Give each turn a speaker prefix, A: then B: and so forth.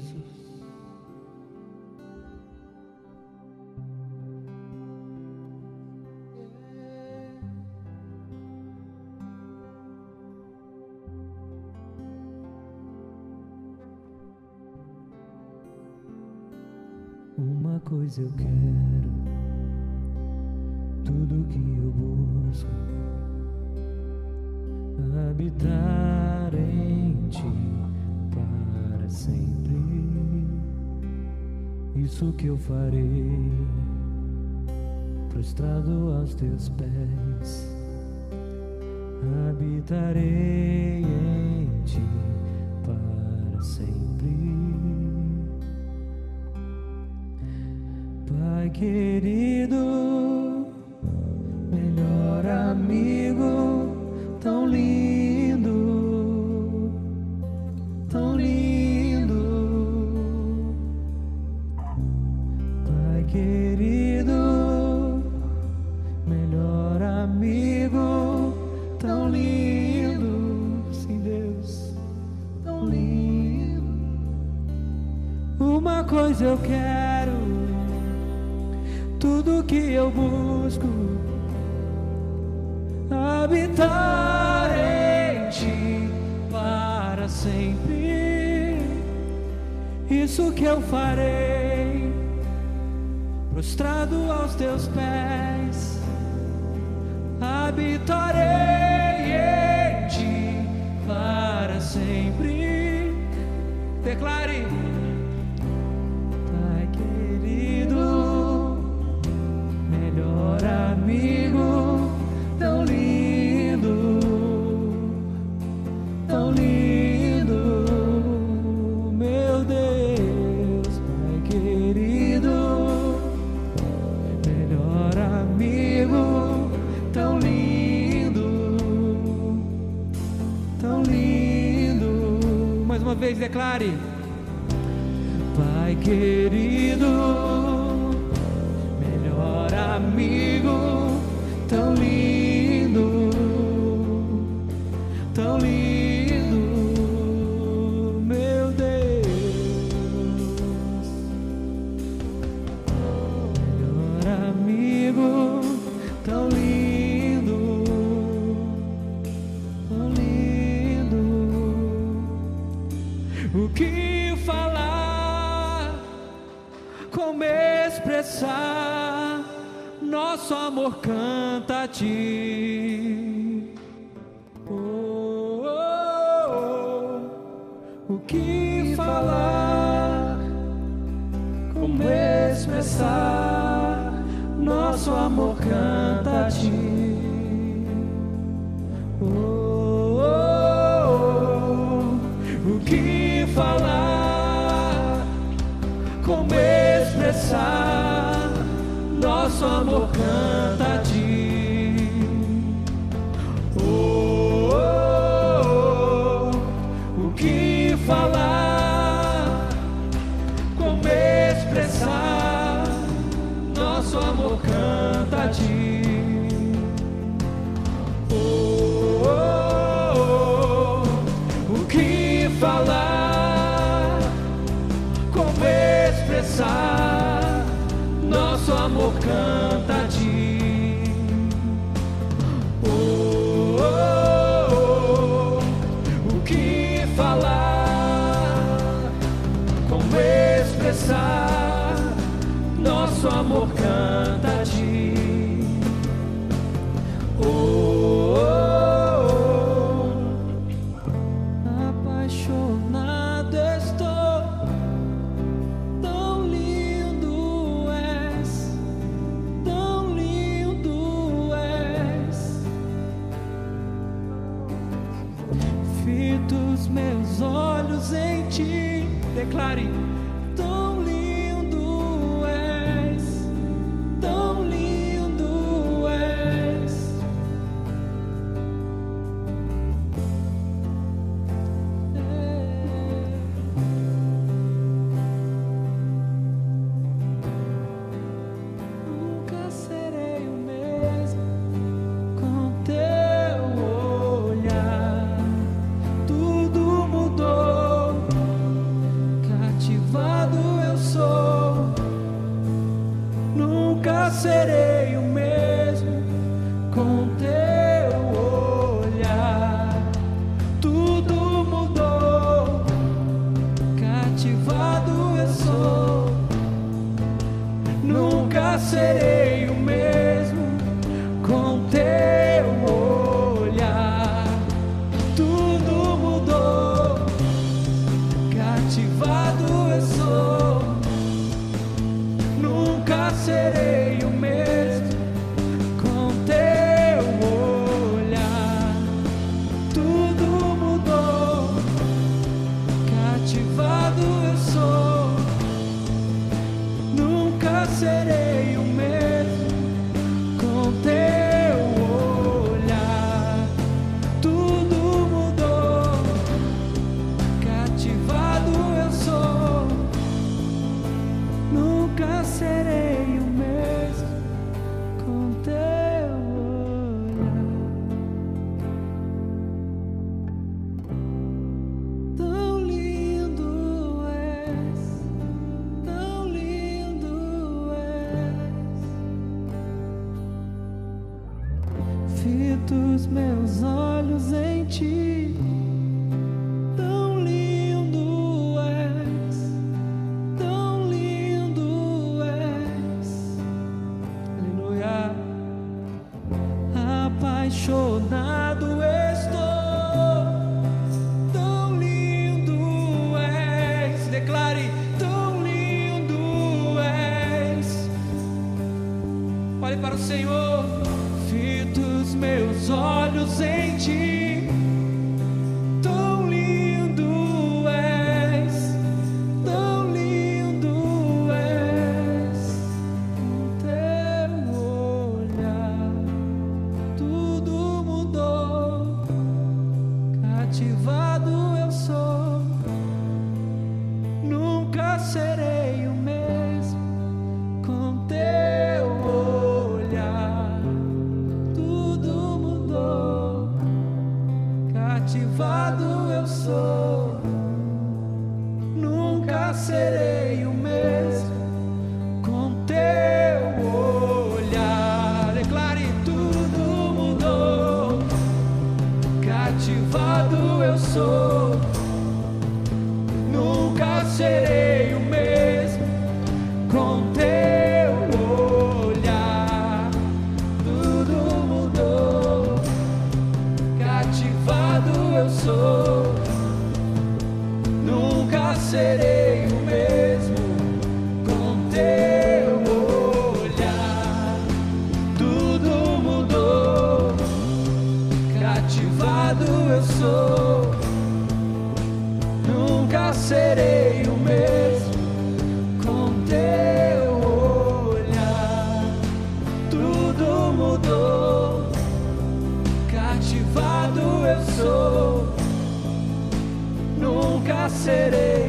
A: Jesus. Uma coisa eu quero, tudo que eu busco, habitar em ti para sempre. Isso que eu farei, prostrado aos teus pés, habitarei em ti para sempre. Pai querido, Coisa eu quero tudo que eu busco habitar em ti para sempre. Isso que eu farei, prostrado aos teus pés, habitarei em ti para sempre. Declare. Declare. Pai querido, amor canta a ti. Oh, oh, oh. O que falar? Como expressar? Nosso amor canta a ti. Oh, oh, oh. O que falar? Como expressar? Nosso amor falar? Como expressar? Nosso amor canta a ti. Oh, oh, oh, o que falar? Como expressar? Nosso amor canta com Fitos meus olhos em ti. Tão lindo és, tão lindo és. Aleluia. Apaixonado estou. Tão lindo és. Declare, tão lindo és. Olhe para o Senhor. Meus olhos em ti. cativado eu sou, nunca serei o mesmo com teu olhar. É Declare tudo mudou, cativado eu sou. eu sou. Nunca serei o mesmo com teu olhar. Tudo mudou, cativado eu sou. Nunca serei o mesmo. city.